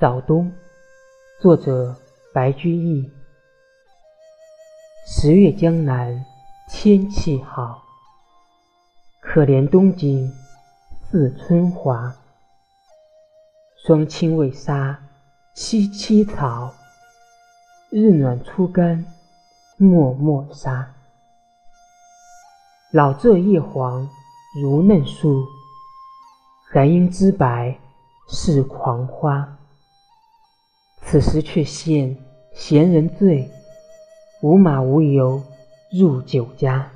早冬，作者白居易。十月江南天气好，可怜东京似春华。霜青未杀萋萋草，日暖初干漠漠沙。老柘叶黄如嫩树，还应知白是狂花。此时却现闲人醉，无马无由入酒家。